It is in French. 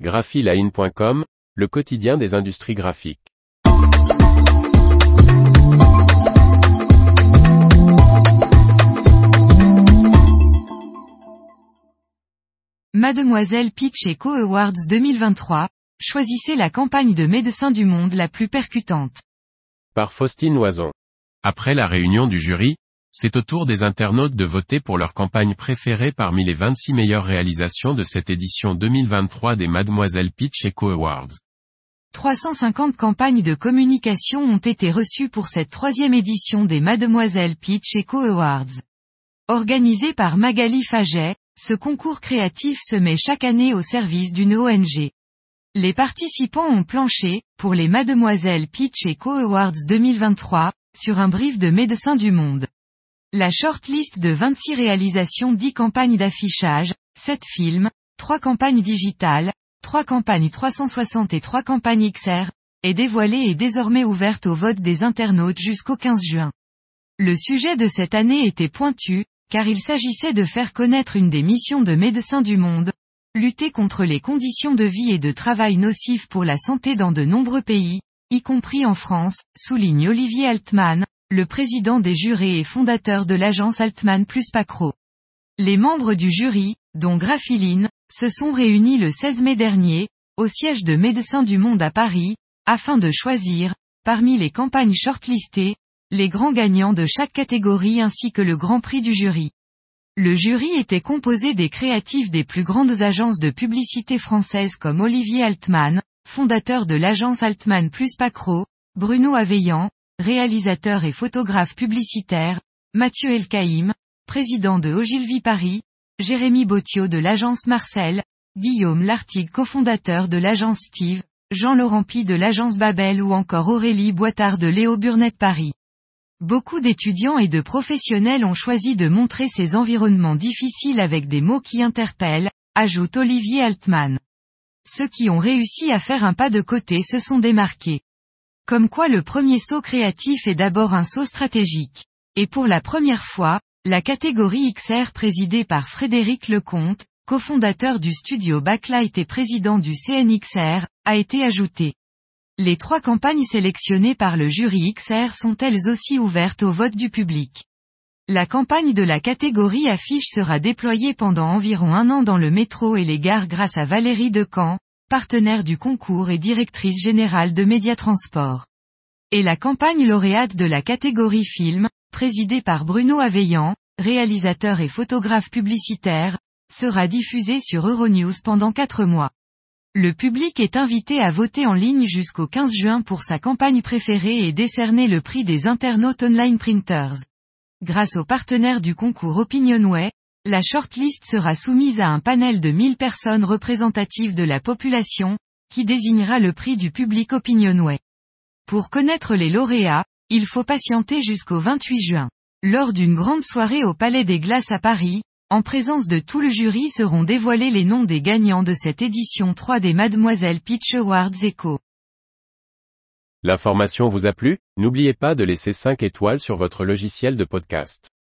graphiline.com, le quotidien des industries graphiques. Mademoiselle Peach Eco Awards 2023, choisissez la campagne de médecins du monde la plus percutante. Par Faustine Loison. Après la réunion du jury, c'est au tour des internautes de voter pour leur campagne préférée parmi les 26 meilleures réalisations de cette édition 2023 des Mademoiselle Peach Eco Awards. 350 campagnes de communication ont été reçues pour cette troisième édition des Mademoiselle Peach Eco Awards. Organisé par Magali Faget, ce concours créatif se met chaque année au service d'une ONG. Les participants ont planché, pour les Mademoiselle Peach Eco Awards 2023, sur un brief de médecins du monde. La shortlist de 26 réalisations 10 campagnes d'affichage, 7 films, 3 campagnes digitales, 3 campagnes 360 et 3 campagnes XR, est dévoilée et désormais ouverte au vote des internautes jusqu'au 15 juin. Le sujet de cette année était pointu, car il s'agissait de faire connaître une des missions de Médecins du Monde, lutter contre les conditions de vie et de travail nocives pour la santé dans de nombreux pays, y compris en France, souligne Olivier Altman, le président des jurés et fondateur de l'agence Altman plus Pacro. Les membres du jury, dont Graphiline, se sont réunis le 16 mai dernier, au siège de Médecins du Monde à Paris, afin de choisir, parmi les campagnes shortlistées, les grands gagnants de chaque catégorie ainsi que le grand prix du jury. Le jury était composé des créatifs des plus grandes agences de publicité françaises comme Olivier Altman, fondateur de l'agence Altman plus Pacro, Bruno Aveillant, réalisateur et photographe publicitaire, Mathieu Elkaïm, président de Ogilvy Paris, Jérémy Bottiot de l'agence Marcel, Guillaume Lartigue cofondateur de l'agence Steve, Jean-Laurent Pi de l'agence Babel ou encore Aurélie Boitard de Léo Burnett Paris. Beaucoup d'étudiants et de professionnels ont choisi de montrer ces environnements difficiles avec des mots qui interpellent, ajoute Olivier Altman. Ceux qui ont réussi à faire un pas de côté se sont démarqués. Comme quoi le premier saut créatif est d'abord un saut stratégique. Et pour la première fois, la catégorie XR présidée par Frédéric Lecomte, cofondateur du studio Backlight et président du CNXR, a été ajoutée. Les trois campagnes sélectionnées par le jury XR sont elles aussi ouvertes au vote du public. La campagne de la catégorie affiche sera déployée pendant environ un an dans le métro et les gares grâce à Valérie Decamp, partenaire du concours et directrice générale de Médiatransport. Et la campagne lauréate de la catégorie film, présidée par Bruno Aveillant, réalisateur et photographe publicitaire, sera diffusée sur Euronews pendant quatre mois. Le public est invité à voter en ligne jusqu'au 15 juin pour sa campagne préférée et décerner le prix des internautes online printers. Grâce aux partenaires du concours Opinionway, la shortlist sera soumise à un panel de 1000 personnes représentatives de la population, qui désignera le prix du public Opinionway. Pour connaître les lauréats, il faut patienter jusqu'au 28 juin. Lors d'une grande soirée au Palais des Glaces à Paris, en présence de tout le jury seront dévoilés les noms des gagnants de cette édition 3 des Mademoiselle Peach Awards Echo. L'information vous a plu? N'oubliez pas de laisser 5 étoiles sur votre logiciel de podcast.